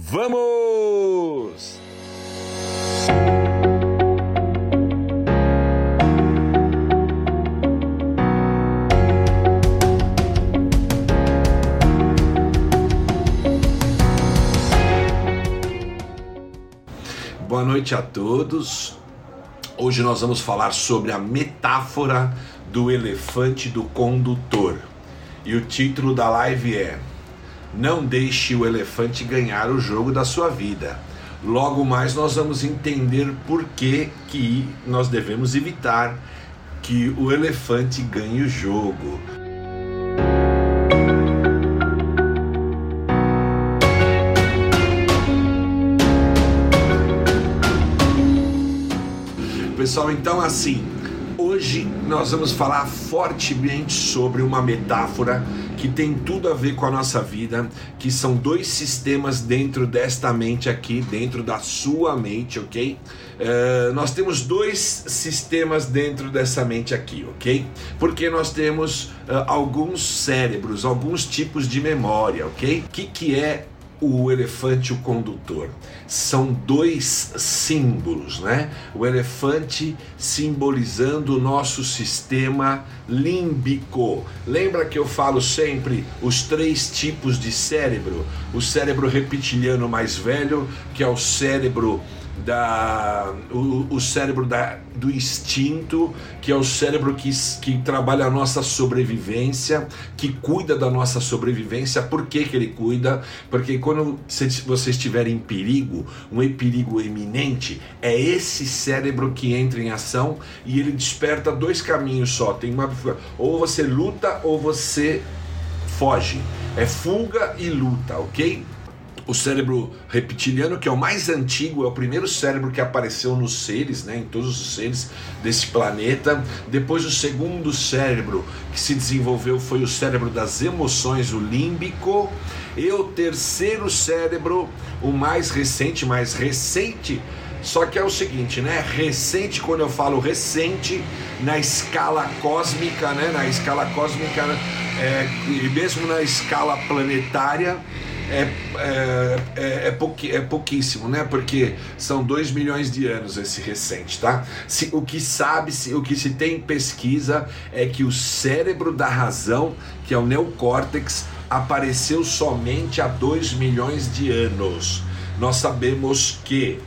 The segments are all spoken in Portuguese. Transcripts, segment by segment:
Vamos! Boa noite a todos. Hoje nós vamos falar sobre a metáfora do elefante do condutor. E o título da live é Não deixe o elefante ganhar o jogo da sua vida. Logo mais nós vamos entender por que, que nós devemos evitar que o elefante ganhe o jogo. Pessoal, então assim, hoje nós vamos falar fortemente sobre uma metáfora que tem tudo a ver com a nossa vida, que são dois sistemas dentro desta mente aqui, dentro da sua mente, ok? Uh, nós temos dois sistemas dentro dessa mente aqui, ok? Porque nós temos uh, alguns cérebros, alguns tipos de memória, ok? O que, que é o elefante e o condutor. São dois símbolos, né? O elefante simbolizando o nosso sistema límbico. Lembra que eu falo sempre os três tipos de cérebro? O cérebro reptiliano mais velho, que é o cérebro da o, o cérebro da, do instinto, que é o cérebro que, que trabalha a nossa sobrevivência, que cuida da nossa sobrevivência. Por que, que ele cuida? Porque quando você estiver em perigo, um perigo iminente, é esse cérebro que entra em ação e ele desperta dois caminhos só. Tem uma ou você luta ou você foge. É fuga e luta, ok? O cérebro reptiliano, que é o mais antigo, é o primeiro cérebro que apareceu nos seres, né, em todos os seres desse planeta. Depois, o segundo cérebro que se desenvolveu foi o cérebro das emoções, o límbico. E o terceiro cérebro, o mais recente, mais recente, só que é o seguinte, né? Recente, quando eu falo recente, na escala cósmica, né? Na escala cósmica é, e mesmo na escala planetária, é, é, é, é, pouqui, é pouquíssimo, né? Porque são 2 milhões de anos esse recente, tá? Se, o que sabe, se, o que se tem pesquisa é que o cérebro da razão, que é o neocórtex, apareceu somente há 2 milhões de anos. Nós sabemos que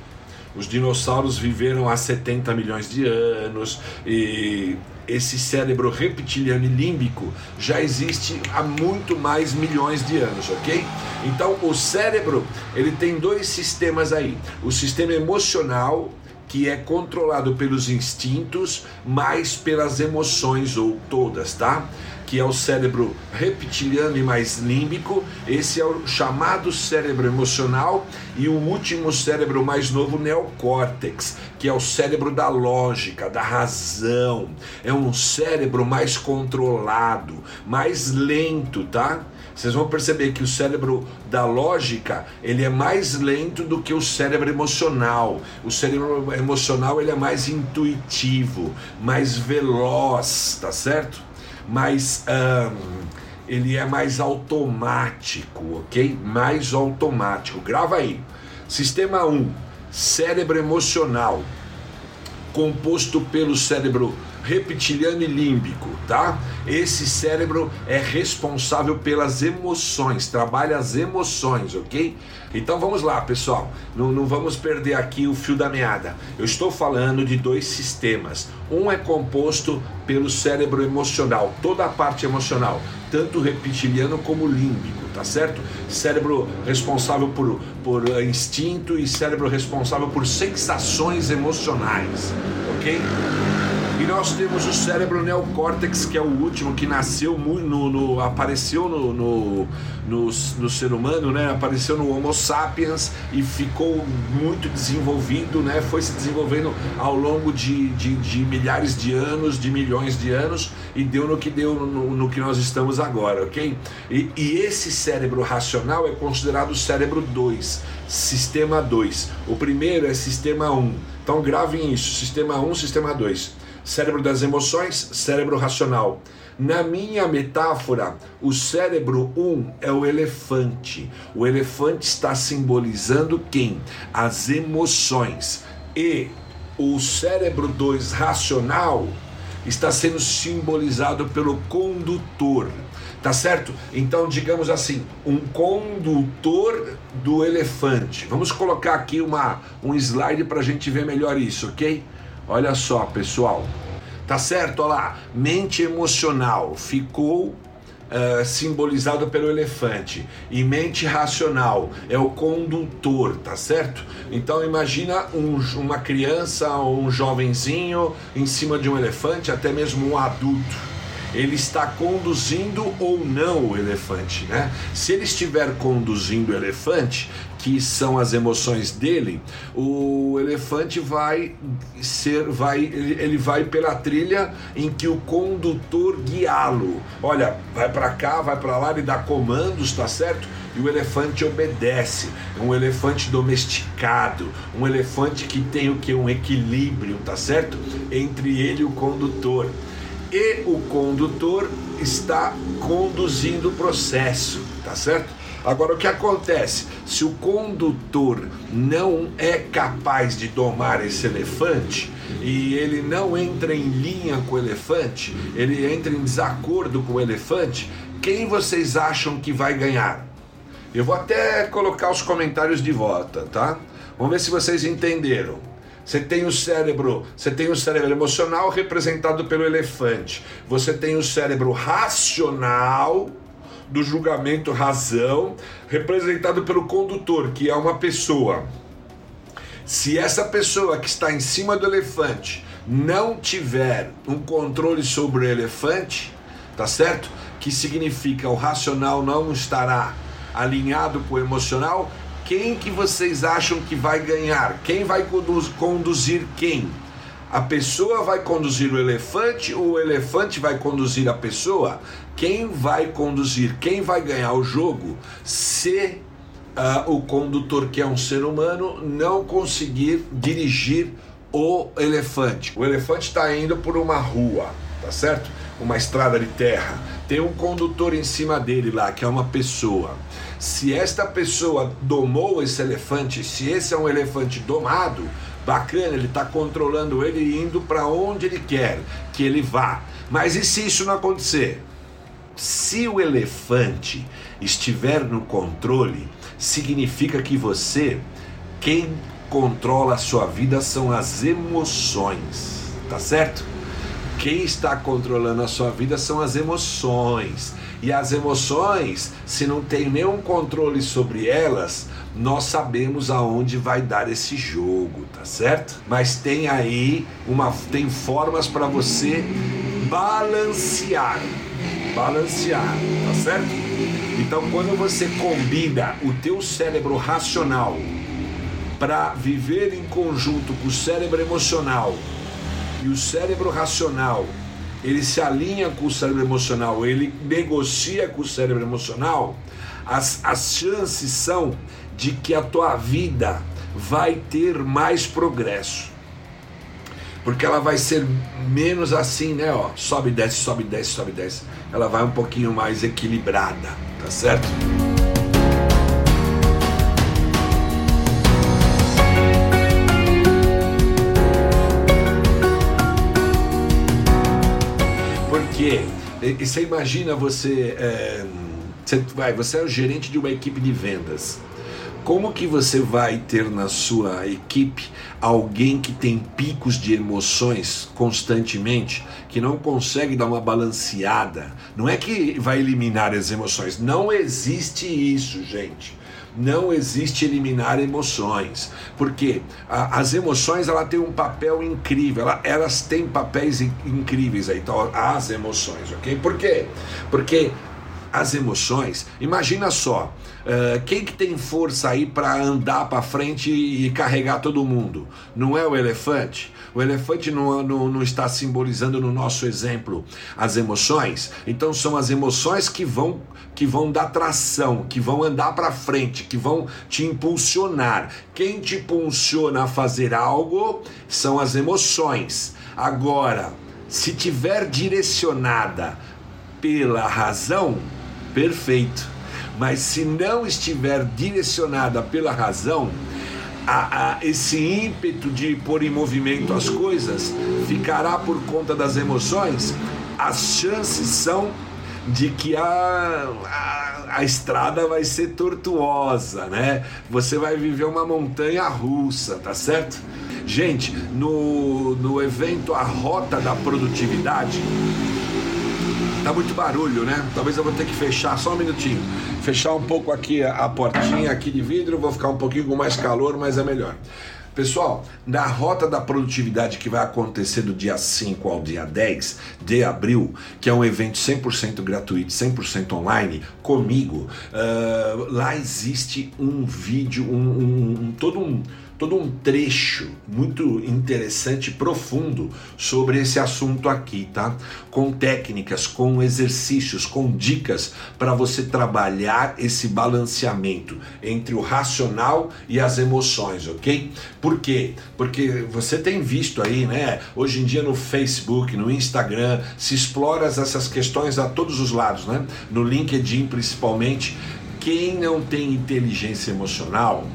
os dinossauros viveram há 70 milhões de anos e esse cérebro reptiliano e límbico já existe há muito mais milhões de anos, ok? Então o cérebro ele tem dois sistemas aí: o sistema emocional que é controlado pelos instintos, mais pelas emoções ou todas, tá? Que é o cérebro reptiliano e mais límbico, esse é o chamado cérebro emocional, e o último cérebro mais novo, neocórtex, que é o cérebro da lógica, da razão. É um cérebro mais controlado, mais lento, tá? Vocês vão perceber que o cérebro da lógica, ele é mais lento do que o cérebro emocional. O cérebro emocional, ele é mais intuitivo, mais veloz, tá certo? Mais um, ele é mais automático, ok? Mais automático. Grava aí. Sistema 1, cérebro emocional, composto pelo cérebro reptiliano e límbico, tá? Esse cérebro é responsável pelas emoções, trabalha as emoções, ok? Então vamos lá, pessoal, não, não vamos perder aqui o fio da meada. Eu estou falando de dois sistemas. Um é composto pelo cérebro emocional, toda a parte emocional, tanto reptiliano como límbico, tá certo? Cérebro responsável por, por instinto e cérebro responsável por sensações emocionais, ok? E nós temos o cérebro neocórtex, que é o último, que nasceu no, no apareceu no, no, no, no, ser humano, né? Apareceu no Homo sapiens e ficou muito desenvolvido, né? Foi se desenvolvendo ao longo de, de, de milhares de anos, de milhões de anos, e deu no que deu no, no que nós estamos agora, ok? E, e esse cérebro racional é considerado o cérebro 2, sistema 2. O primeiro é sistema 1. Um. Então gravem isso, sistema 1, um, sistema 2. Cérebro das emoções, cérebro racional. Na minha metáfora, o cérebro 1 um é o elefante. O elefante está simbolizando quem? As emoções. E o cérebro 2 racional está sendo simbolizado pelo condutor. Tá certo? Então, digamos assim, um condutor do elefante. Vamos colocar aqui uma, um slide para a gente ver melhor isso, ok? Olha só, pessoal. Tá certo? Olha lá, mente emocional ficou uh, simbolizado pelo elefante e mente racional é o condutor, tá certo? Então imagina um, uma criança ou um jovenzinho em cima de um elefante, até mesmo um adulto ele está conduzindo ou não o elefante, né? Se ele estiver conduzindo o elefante, que são as emoções dele, o elefante vai ser, vai, ele vai pela trilha em que o condutor guiá-lo. Olha, vai para cá, vai para lá, ele dá comandos, tá certo? E o elefante obedece. É um elefante domesticado, um elefante que tem o que um equilíbrio, tá certo? Entre ele e o condutor e o condutor está conduzindo o processo, tá certo? Agora o que acontece? Se o condutor não é capaz de domar esse elefante e ele não entra em linha com o elefante, ele entra em desacordo com o elefante, quem vocês acham que vai ganhar? Eu vou até colocar os comentários de volta, tá? Vamos ver se vocês entenderam. Você tem o cérebro, você tem o cérebro emocional representado pelo elefante. Você tem o cérebro racional do julgamento razão representado pelo condutor, que é uma pessoa. Se essa pessoa que está em cima do elefante não tiver um controle sobre o elefante, tá certo? Que significa o racional não estará alinhado com o emocional, quem que vocês acham que vai ganhar? Quem vai conduzir quem? A pessoa vai conduzir o elefante ou o elefante vai conduzir a pessoa? Quem vai conduzir? Quem vai ganhar o jogo? Se uh, o condutor, que é um ser humano, não conseguir dirigir o elefante. O elefante está indo por uma rua, tá certo? Uma estrada de terra. Tem um condutor em cima dele lá, que é uma pessoa. Se esta pessoa domou esse elefante, se esse é um elefante domado, bacana, ele está controlando ele e indo para onde ele quer que ele vá. Mas e se isso não acontecer? Se o elefante estiver no controle, significa que você, quem controla a sua vida são as emoções, tá certo? Quem está controlando a sua vida são as emoções. E as emoções, se não tem nenhum controle sobre elas, nós sabemos aonde vai dar esse jogo, tá certo? Mas tem aí uma tem formas para você balancear, balancear, tá certo? Então quando você combina o teu cérebro racional para viver em conjunto com o cérebro emocional e o cérebro racional ele se alinha com o cérebro emocional, ele negocia com o cérebro emocional, as, as chances são de que a tua vida vai ter mais progresso. Porque ela vai ser menos assim, né? Ó, sobe, desce, sobe, desce, sobe, desce. Ela vai um pouquinho mais equilibrada, tá certo? Porque e, você imagina você, é, você vai, você é o gerente de uma equipe de vendas. Como que você vai ter na sua equipe alguém que tem picos de emoções constantemente, que não consegue dar uma balanceada? Não é que vai eliminar as emoções, não existe isso, gente não existe eliminar emoções, porque a, as emoções ela tem um papel incrível, ela, elas têm papéis incríveis aí, então, as emoções, ok? Por quê? Porque as emoções, imagina só, uh, quem que tem força aí para andar para frente e, carregar todo mundo? Não é o elefante? O elefante não, não, não está simbolizando no nosso exemplo as emoções? Então são as emoções que vão que vão dar tração, que vão andar para frente, que vão te impulsionar. Quem te impulsiona a fazer algo são as emoções. Agora, Se tiver direcionada pela razão, perfeito. Mas se não estiver direcionada pela razão, a, a, esse ímpeto de pôr em movimento as coisas ficará por conta das emoções, as chances são de que a, a, a, estrada vai ser tortuosa, né? Você vai viver uma montanha russa, tá certo? Gente, no, no evento A Rota da Produtividade, tá muito barulho, né? Talvez eu vou ter que fechar só um minutinho. Fechar um pouco aqui a, portinha aqui de vidro, vou ficar um pouquinho com mais calor, mas é melhor. Pessoal, na rota da produtividade que vai acontecer do dia 5 ao dia 10 de abril, que é um evento 100% gratuito, 100% online, comigo, uh, lá existe um vídeo, um, um, um todo um todo um trecho muito interessante, profundo sobre esse assunto aqui, tá? Com técnicas, com exercícios, com dicas para você trabalhar esse balanceamento entre o racional e as emoções, ok? Por quê? Porque você tem visto aí, né? Hoje em dia no Facebook, no Instagram, se explora essas questões a todos os lados, né? No LinkedIn principalmente. Quem não tem inteligência emocional,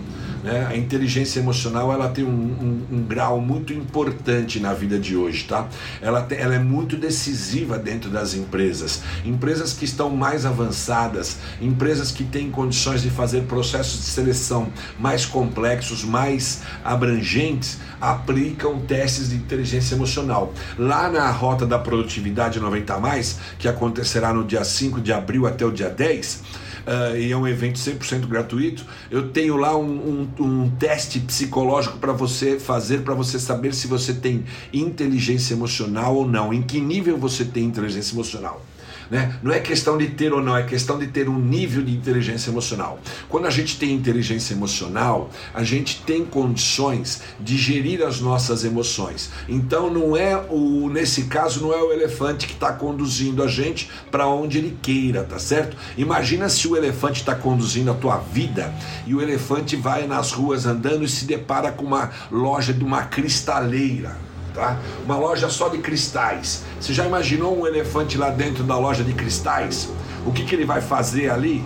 né? A inteligência emocional ela tem um, um, um, grau muito importante na vida de hoje, tá? Ela, ela é muito decisiva dentro das empresas. Empresas que estão mais avançadas, empresas que têm condições de fazer processos de seleção mais complexos, mais abrangentes, aplicam testes de inteligência emocional. Lá na Rota da Produtividade 90 mais, que acontecerá no dia 5 de abril até o dia 10, uh, e é um evento 100% gratuito, eu tenho lá um, um, um teste psicológico para você fazer, para você saber se você tem inteligência emocional ou não, em que nível você tem inteligência emocional. Né? Não é questão de ter ou não, é questão de ter um nível de inteligência emocional. Quando a gente tem inteligência emocional, a gente tem condições de gerir as nossas emoções. Então não é o nesse caso não é o elefante que está conduzindo a gente para onde ele queira, tá certo? Imagina se o elefante está conduzindo a tua vida e o elefante vai nas ruas andando e se depara com uma loja de uma cristaleira tá? Uma loja só de cristais. Você já imaginou um elefante lá dentro da loja de cristais? O que, que ele vai fazer ali?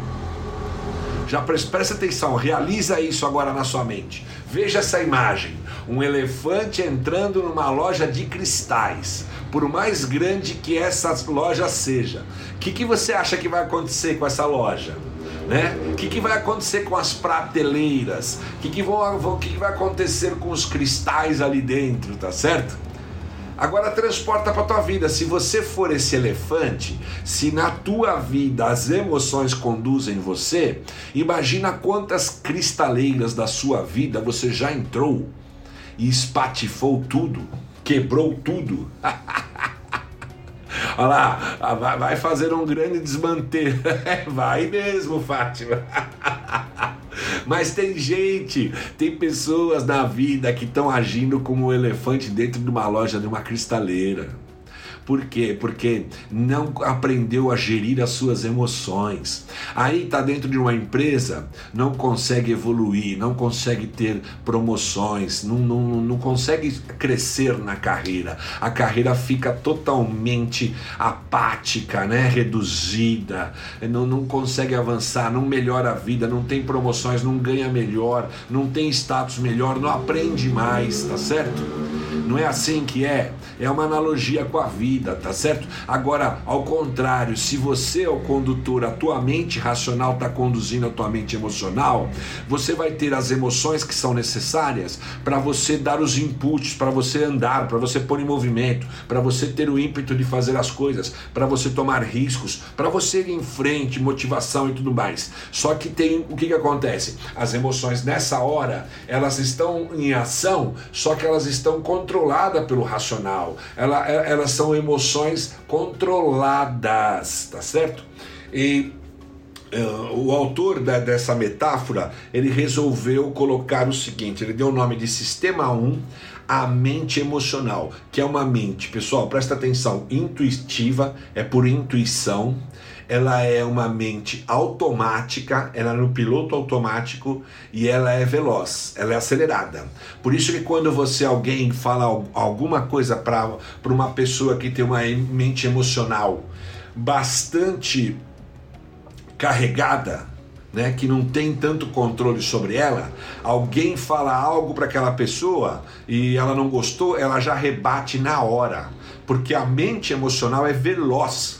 Já presta atenção, realiza isso agora na sua mente. Veja essa imagem: um elefante entrando numa loja de cristais. Por mais grande que essa loja seja, o que, que você acha que vai acontecer com essa loja? Né? O que, que vai acontecer com as prateleiras? O que, que, que, que vai acontecer com os cristais ali dentro, tá certo? Agora transporta para tua vida. Se você for esse elefante, se na tua vida as emoções conduzem você, imagina quantas cristaleiras da sua vida você já entrou e espatifou tudo, quebrou tudo. Olha lá, vai fazer um grande desmanter. Vai mesmo, Fátima. Mas tem gente, tem pessoas na vida que estão agindo como um elefante dentro de uma loja de uma cristaleira. Por quê? Porque não aprendeu a gerir as suas emoções. Aí está dentro de uma empresa, não consegue evoluir, não consegue ter promoções, não, não, não consegue crescer na carreira. A carreira fica totalmente apática, né? reduzida, não, não consegue avançar, não melhora a vida, não tem promoções, não ganha melhor, não tem status melhor, não aprende mais, tá certo? Não é assim que é? É uma analogia com a vida, tá certo? Agora, ao contrário, se você é o condutor, a tua mente racional está conduzindo a tua mente emocional, você vai ter as emoções que são necessárias para você dar os inputs, para você andar, para você pôr em movimento, para você ter o ímpeto de fazer as coisas, para você tomar riscos, para você ir em frente, motivação e tudo mais. Só que tem o que, que acontece? As emoções nessa hora, elas estão em ação, só que elas estão controladas controlada pelo racional. Ela, elas são emoções controladas, tá certo? E uh, o autor da, dessa metáfora, ele resolveu colocar o seguinte, ele deu o nome de sistema 1, a mente emocional, que é uma mente, pessoal, presta atenção, intuitiva, é por intuição, ela é uma mente automática, ela é no piloto automático e ela é veloz, ela é acelerada. Por isso que quando você alguém fala alguma coisa para uma pessoa que tem uma mente emocional bastante carregada, né, que não tem tanto controle sobre ela, alguém fala algo para aquela pessoa e ela não gostou, ela já rebate na hora, porque a mente emocional é veloz,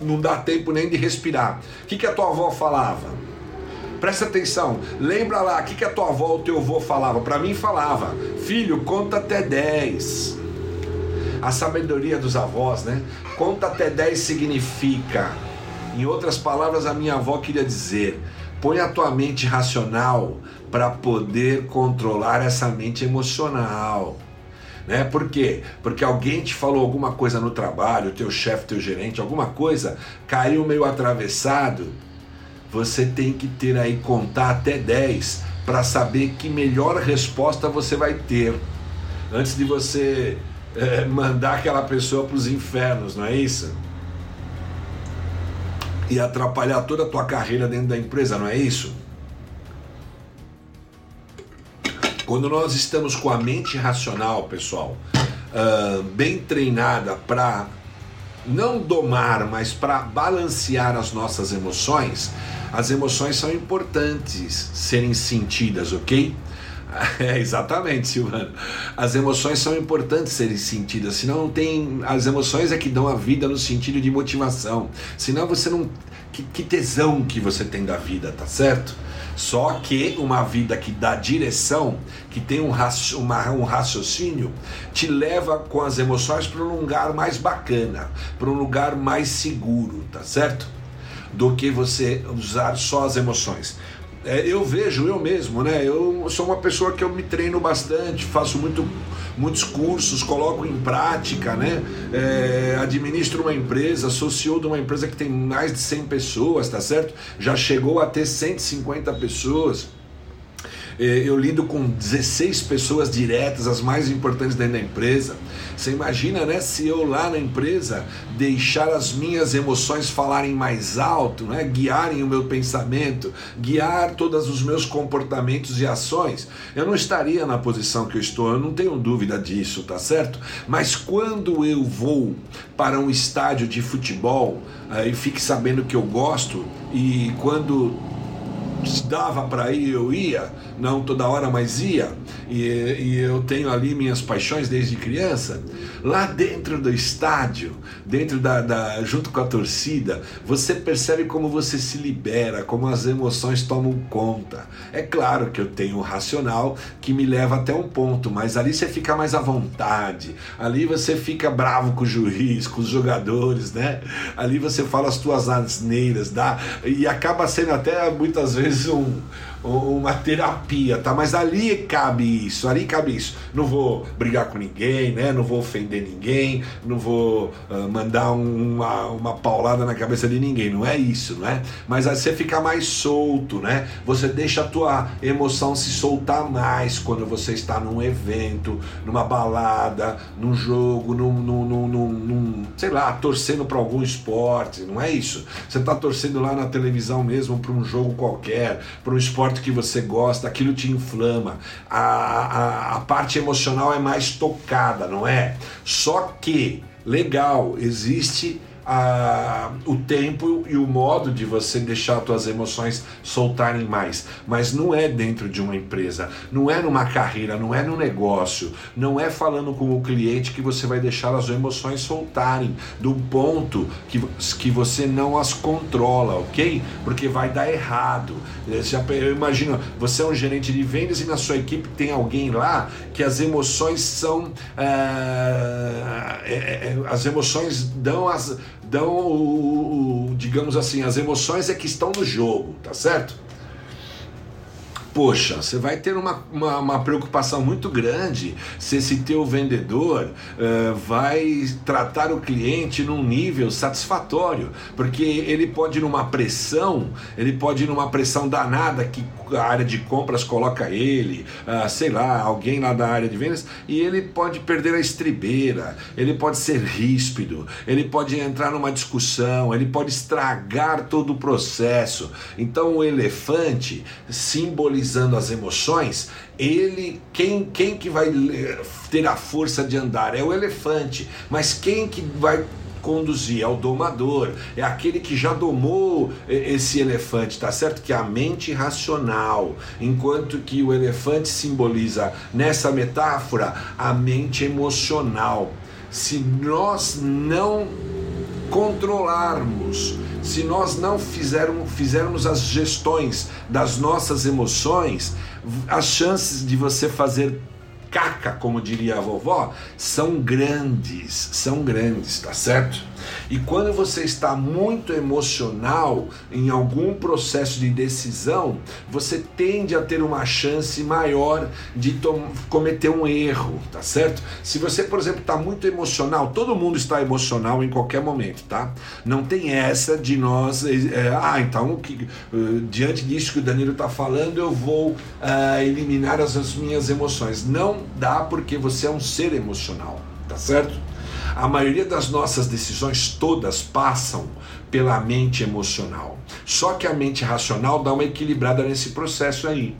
não dá tempo nem de respirar. O que, que a tua avó falava? Presta atenção, lembra lá, o que, que a tua avó ou teu avô falava? Para mim falava, filho, conta até 10. A sabedoria dos avós, né? Conta até 10 significa em outras palavras, a minha avó queria dizer: põe a tua mente racional para poder controlar essa mente emocional. Né? Por quê? Porque alguém te falou alguma coisa no trabalho, teu chefe, teu gerente, alguma coisa, caiu meio atravessado. Você tem que ter aí contar até 10 para saber que melhor resposta você vai ter antes de você é, mandar aquela pessoa para os infernos, não é isso? e atrapalhar toda a tua carreira dentro da empresa, não é isso? Quando nós estamos com a mente racional, pessoal, uh, bem treinada para não domar, mas para balancear as nossas emoções, as emoções são importantes serem sentidas, ok? É, exatamente, Silvano. As emoções são importantes serem sentidas, senão não tem. As emoções é que dão a vida no sentido de motivação. Senão você não. Que, que tesão que você tem da vida, tá certo? Só que uma vida que dá direção, que tem um, raci uma, um raciocínio, te leva com as emoções para um lugar mais bacana, para um lugar mais seguro, tá certo? Do que você usar só as emoções é, eu vejo eu mesmo, né? Eu sou uma pessoa que eu me treino bastante, faço muito, muitos cursos, coloco em prática, né? É, administro uma empresa, sou de uma empresa que tem mais de 100 pessoas, tá certo? Já chegou a ter 150 pessoas. É, eu lido com 16 pessoas diretas, as mais importantes dentro da empresa. Você imagina, né, se eu lá na empresa deixar as minhas emoções falarem mais alto, né, guiarem o meu pensamento, guiar todos os meus comportamentos e ações, eu não estaria na posição que eu estou, eu não tenho dúvida disso, tá certo? Mas quando eu vou para um estádio de futebol, aí fique sabendo que eu gosto e quando dava para ir, eu ia, não toda hora, mas ia, e, e, eu tenho ali minhas paixões desde criança. Lá dentro do estádio, dentro da, da, junto com a torcida, você percebe como você se libera, como as emoções tomam conta. É claro que eu tenho o racional que me leva até um ponto, mas ali você fica mais à vontade, ali você fica bravo com o juiz, com os jogadores, né? Ali você fala as tuas asneiras, dá, e acaba sendo até muitas vezes um, uma terapia, tá? Mas ali cabe isso, ali cabe isso. Não vou brigar com ninguém, né? Não vou ofender ninguém, não vou uh, mandar uma, uma paulada na cabeça de ninguém, não é isso, não é? Mas aí você fica mais solto, né? Você deixa a tua emoção se soltar mais quando você está num evento, numa balada, num jogo, num, num, num, num sei lá, torcendo para algum esporte, não é isso? Você está torcendo lá na televisão mesmo para um jogo qualquer, para um esporte esporte que você gosta, aquilo te inflama. A, a, a parte emocional é mais tocada, não é? Só que, legal, existe a, o tempo e o modo de você deixar as suas emoções soltarem mais. Mas não é dentro de uma empresa, não é numa carreira, não é no negócio, não é falando com o cliente que você vai deixar as emoções soltarem do ponto que, que você não as controla, ok? Porque vai dar errado. Eu imagino, você é um gerente de vendas e na sua equipe tem alguém lá que as emoções são. é, é, as emoções dão as dão o, o, digamos assim, as emoções é que estão no jogo, tá certo? Poxa, você vai ter uma, uma, uma, preocupação muito grande se esse teu vendedor uh, vai tratar o cliente num nível satisfatório, porque ele pode ir numa pressão, ele pode ir numa pressão danada que a área de compras coloca ele, uh, sei lá, alguém lá da área de vendas, e ele pode perder a estribeira, ele pode ser ríspido, ele pode entrar numa discussão, ele pode estragar todo o processo. Então o elefante simboliza analisando as emoções, ele quem quem que vai ter a força de andar? É o elefante, mas quem que vai conduzir? É o domador, é aquele que já domou esse elefante, tá certo? Que é a mente racional, enquanto que o elefante simboliza nessa metáfora a mente emocional. Se nós não controlarmos se nós não fizermos, fizermos as gestões das nossas emoções, as chances de você fazer caca, como diria a vovó, são grandes, são grandes, tá certo? E quando você está muito emocional em algum processo de decisão, você tende a ter uma chance maior de cometer um erro, tá certo? Se você, por exemplo, está muito emocional, todo mundo está emocional em qualquer momento, tá? Não tem essa de nós, é, ah, então que, uh, diante disso que o Danilo está falando, eu vou uh, eliminar as, as minhas emoções. Não dá porque você é um ser emocional, tá certo? A maioria das nossas decisões todas passam pela mente emocional. Só que a mente racional dá uma equilibrada nesse processo aí.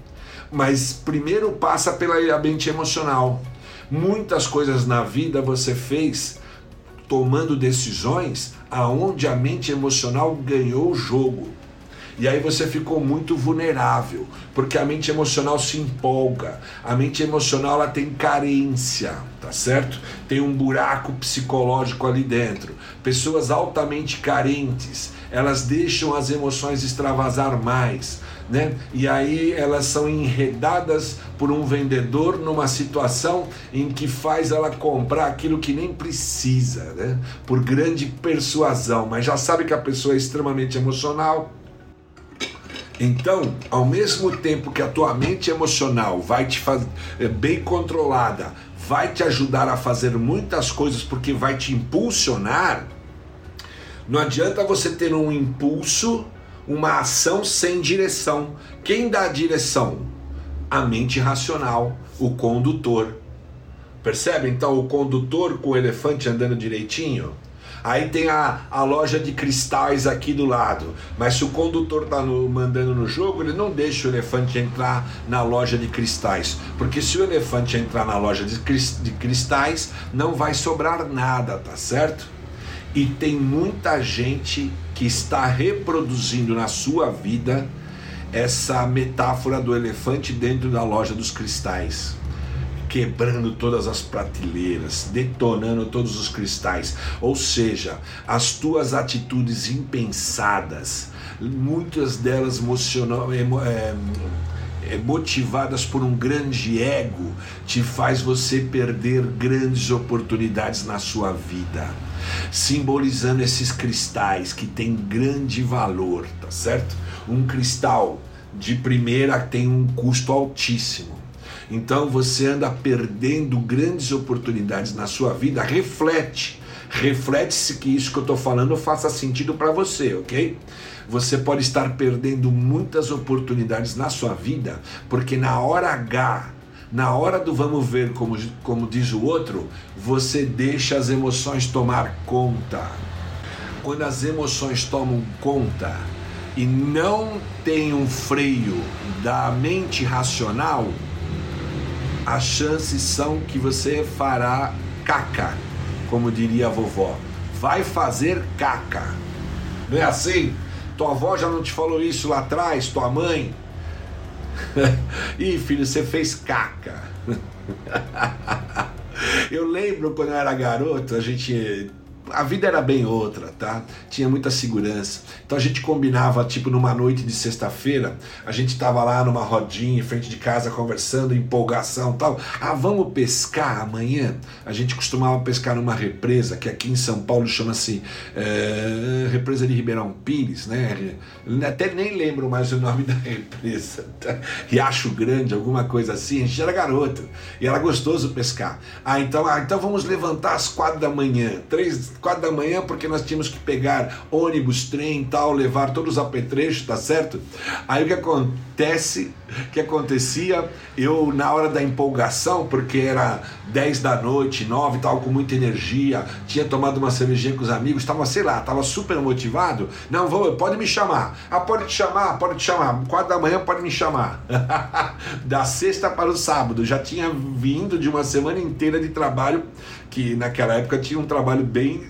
Mas primeiro passa pela mente emocional. Muitas coisas na vida você fez tomando decisões aonde a mente emocional ganhou o jogo. E aí você ficou muito vulnerável, porque a mente emocional se empolga, a mente emocional ela tem carência, tá certo? Tem um buraco psicológico ali dentro. Pessoas altamente carentes, elas deixam as emoções extravasar mais, né? E aí elas são enredadas por um vendedor numa situação em que faz ela comprar aquilo que nem precisa, né? Por grande persuasão, mas já sabe que a pessoa é extremamente emocional, então, ao mesmo tempo que a tua mente emocional vai te fazer eh, bem controlada, vai te ajudar a fazer muitas coisas porque vai te impulsionar, não adianta você ter um impulso, uma ação sem direção. Quem dá a direção? A mente racional, o condutor. Percebe então o condutor com o elefante andando direitinho? Aí tem a, a loja de cristais aqui do lado. Mas se o condutor tá mandando no jogo, ele não deixa o elefante entrar na loja de cristais. Porque se o elefante entrar na loja de, de cristais, não vai sobrar nada, tá certo? E tem muita gente que está reproduzindo na sua vida essa metáfora do elefante dentro da loja dos cristais quebrando todas as prateleiras, detonando todos os cristais. Ou seja, as tuas atitudes impensadas, muitas delas emocional, é, é, motivadas por um grande ego, te faz você perder grandes oportunidades na sua vida. Simbolizando esses cristais que têm grande valor, tá certo? Um cristal de primeira tem um custo altíssimo então você anda perdendo grandes oportunidades na sua vida. Reflete, reflete-se que isso que eu estou falando faça sentido para você, ok? Você pode estar perdendo muitas oportunidades na sua vida, porque na hora H, na hora do vamos ver, como, como diz o outro, você deixa as emoções tomar conta. Quando as emoções tomam conta e não tem um freio da mente racional, as chances são que você fará caca, como diria a vovó. Vai fazer caca. Não é assim? Tua avó já não te falou isso lá atrás, tua mãe? Ih, filho, você fez caca. eu lembro quando eu era garoto, a gente a vida era bem outra, tá? Tinha muita segurança. Então a gente combinava, tipo, numa noite de sexta-feira, a gente tava lá numa rodinha em frente de casa conversando, empolgação tal. Ah, vamos pescar amanhã? A gente costumava pescar numa represa, que aqui em São Paulo chama-se é, Represa de Ribeirão Pires, né? Até nem lembro mais o nome da represa. Tá? Riacho Grande, alguma coisa assim. A gente era garoto e era gostoso pescar. Ah, então, ah, então vamos levantar às quatro da manhã, três quatro da manhã, porque nós tínhamos que pegar ônibus, trem tal, levar todos os apetrechos, tá certo? Aí o que acontece, que acontecia, eu na hora da empolgação, porque era 10 da noite, 9 tal, com muita energia, tinha tomado uma cervejinha com os amigos, estava, sei lá, estava super motivado. Não, vou, pode me chamar. Ah, pode te chamar, pode te chamar. 4 da manhã pode me chamar. da sexta para o sábado, já tinha vindo de uma semana inteira de trabalho que naquela época tinha um trabalho bem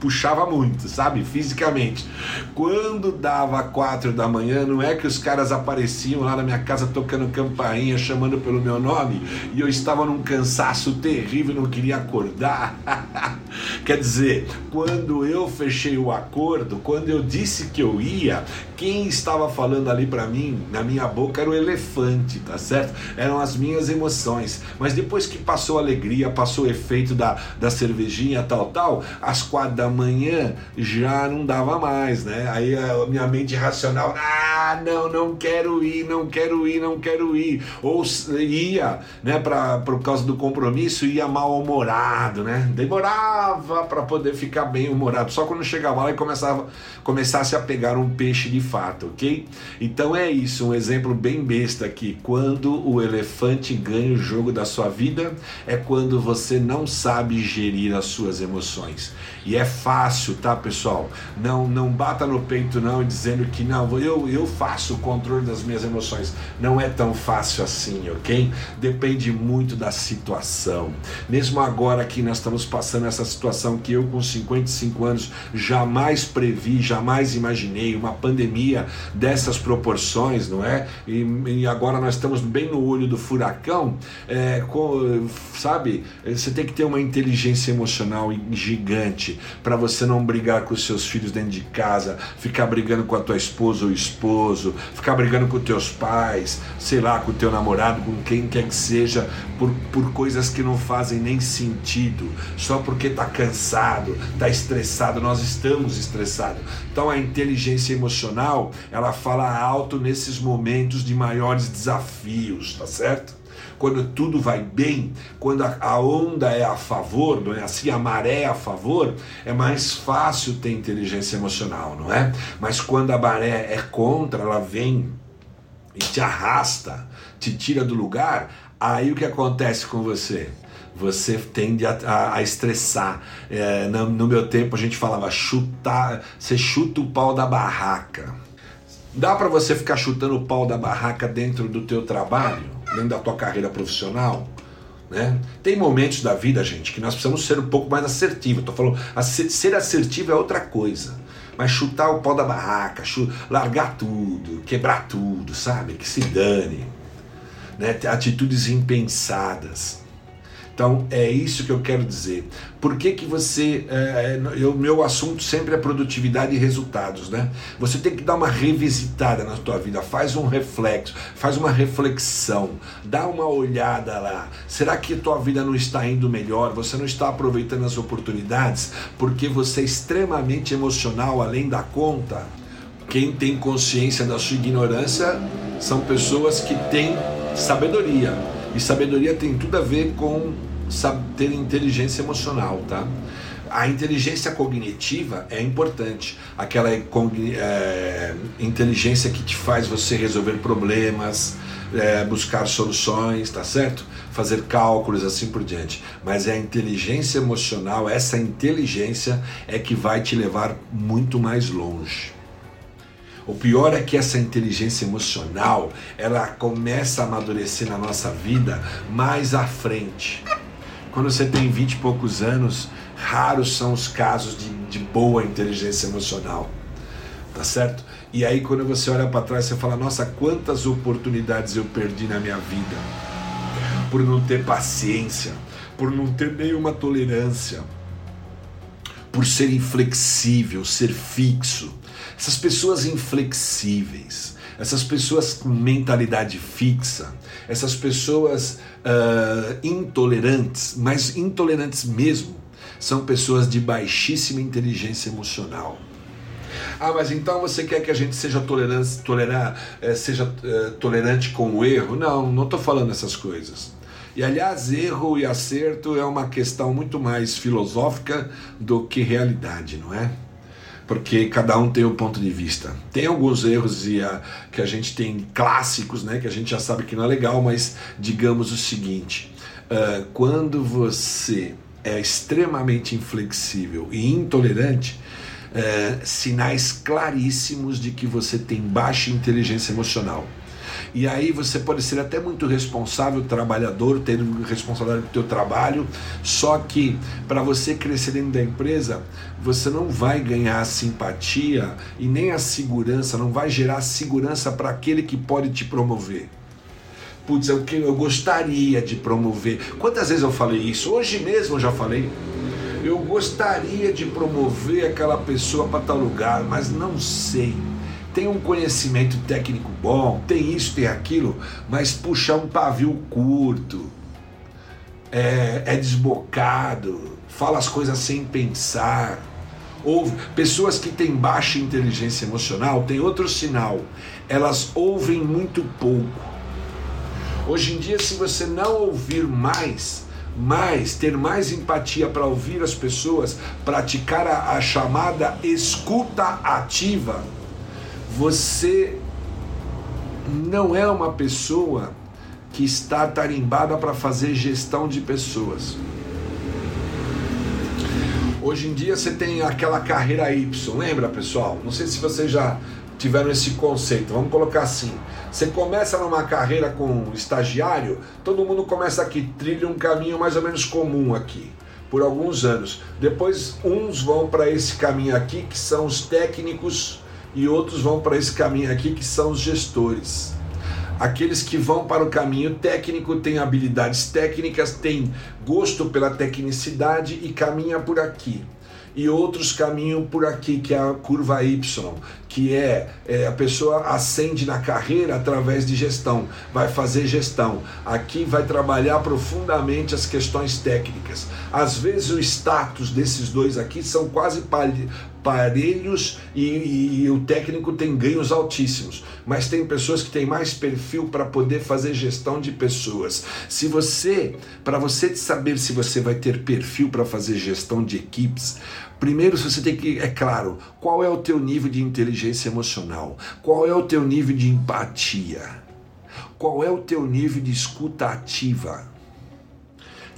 puxava muito, sabe? Fisicamente. Quando dava quatro da manhã, não é que os caras apareciam lá na minha casa tocando campainha, chamando pelo meu nome, e eu estava num cansaço terrível, não queria acordar. Quer dizer, quando eu fechei o acordo, quando eu disse que eu ia, quem estava falando ali para mim, na minha boca, era o elefante, tá certo? Eram as minhas emoções. Mas depois que passou a alegria, passou o efeito da, da cervejinha, tal, tal, às quatro da manhã já não dava mais, né? Aí a minha mente racional, ah, não, não quero ir, não quero ir, não quero ir. Ou ia, né, pra, por causa do compromisso, ia mal-humorado, né? Demorava para poder ficar bem humorado. Só quando chegava lá e começava, começasse a pegar um peixe de fato, ok? Então é isso, um exemplo bem besta aqui. Quando o elefante ganha o jogo da sua vida, é quando você não sabe gerir as suas emoções. E é fácil, tá, pessoal? Não, não bata no peito não dizendo que não, eu, eu faço o controle das minhas emoções. Não é tão fácil assim, ok? Depende muito da situação. Mesmo agora que nós estamos passando essa situação que eu com 55 anos jamais previ, jamais imaginei, uma pandemia dessas proporções, não é? E, e agora nós estamos bem no olho do furacão, é, com, sabe? Você tem que ter uma inteligência emocional gigante para você não brigar com os seus filhos dentro de casa, ficar brigando com a tua esposa ou ficar brigando com teus pais, sei lá, com teu namorado, com quem quer que seja, por, por coisas que não fazem nem sentido, só porque tá cansado, tá estressado. Nós estamos estressados. Então a inteligência emocional, ela fala alto nesses momentos de maiores desafios, tá certo? Quando tudo vai bem, quando a onda é a favor, não é assim, a maré é a favor, é mais fácil ter inteligência emocional, não é? Mas quando a maré é contra, ela vem e te arrasta, te tira do lugar, aí o que acontece com você? você tende a, a, a estressar. É, no, no, meu tempo a gente falava chutar, você chuta o pau da barraca. Dá para você ficar chutando o pau da barraca dentro do teu trabalho, dentro da tua carreira profissional? Né? Tem momentos da vida, gente, que nós precisamos ser um pouco mais assertivos. Estou falando, ser assertivo é outra coisa. Mas chutar o pau da barraca, largar tudo, quebrar tudo, sabe? Que se dane. Né? Atitudes impensadas. Então é isso que eu quero dizer. Por que, que você. É, é meu assunto sempre é produtividade e resultados, né? Você tem que dar uma revisitada na tua vida, faz um reflexo, faz uma reflexão, dá uma olhada lá. Será que tua vida não está indo melhor? Você não está aproveitando as oportunidades porque você é extremamente emocional além da conta? Quem tem consciência da sua ignorância são pessoas que têm sabedoria. E sabedoria tem tudo a ver com ter inteligência emocional, tá? A inteligência cognitiva é importante, aquela é, inteligência que te faz você resolver problemas, é, buscar soluções, tá certo? Fazer cálculos assim por diante. Mas é a inteligência emocional, essa inteligência é que vai te levar muito mais longe. O pior é que essa inteligência emocional, ela começa a amadurecer na nossa vida mais à frente. Quando você tem 20 e poucos anos, raros são os casos de, de boa inteligência emocional. Tá certo? E aí quando você olha para trás, você fala: "Nossa, quantas oportunidades eu perdi na minha vida por não ter paciência, por não ter nenhuma tolerância, por ser inflexível, ser fixo. Essas pessoas inflexíveis, essas pessoas com mentalidade fixa, essas pessoas uh, intolerantes, mas intolerantes mesmo, são pessoas de baixíssima inteligência emocional. Ah, mas então você quer que a gente seja tolerante, tolerar, eh, seja eh, tolerante com o erro? Não, não estou falando essas coisas. E aliás, erro e acerto é uma questão muito mais filosófica do que realidade, não é? Porque cada um tem o um ponto de vista. Tem alguns erros e a, que a gente tem clássicos, né, que a gente já sabe que não é legal, mas digamos o seguinte: uh, quando você é extremamente inflexível e intolerante, é, sinais claríssimos de que você tem baixa inteligência emocional. E aí você pode ser até muito responsável, trabalhador, ter responsabilidade do teu trabalho, só que para você crescer dentro da empresa, você não vai ganhar a simpatia e nem a segurança, não vai gerar segurança para aquele que pode te promover. Putz, eu, eu gostaria de promover. Quantas vezes eu falei isso? Hoje mesmo eu já falei eu gostaria de promover aquela pessoa para tal lugar, mas não sei. Tem um conhecimento técnico bom, tem isso, tem aquilo, mas puxar um pavio curto, é, é desbocado, fala as coisas sem pensar. Ouve, pessoas que têm baixa inteligência emocional têm outro sinal, elas ouvem muito pouco. Hoje em dia, se você não ouvir mais, mais, ter mais empatia para ouvir as pessoas, praticar a, a chamada escuta ativa, você não é uma pessoa que está tarimbada para fazer gestão de pessoas. Hoje em dia você tem aquela carreira Y, lembra pessoal? Não sei se vocês já tiveram esse conceito. Vamos colocar assim: você começa numa carreira com estagiário, todo mundo começa aqui, trilha um caminho mais ou menos comum aqui, por alguns anos. Depois, uns vão para esse caminho aqui, que são os técnicos, e outros vão para esse caminho aqui, que são os gestores. Aqueles que vão para o caminho técnico têm habilidades técnicas, têm gosto pela tecnicidade e caminha por aqui e outros caminham por aqui, que é a curva Y, que é, é, a pessoa ascende na carreira através de gestão, vai fazer gestão. Aqui vai trabalhar profundamente as questões técnicas. Às vezes o status desses dois aqui são quase parelhos e, e, e, o técnico tem ganhos altíssimos, mas tem pessoas que têm mais perfil para poder fazer gestão de pessoas. Se você, para você saber se você vai ter perfil para fazer gestão de equipes, Primeiro você tem que, é claro, qual é o teu nível de inteligência emocional? Qual é o teu nível de empatia? Qual é o teu nível de escuta ativa?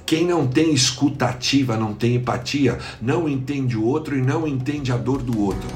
Quem não tem escuta ativa, não tem empatia, não entende o outro e não entende a dor do outro.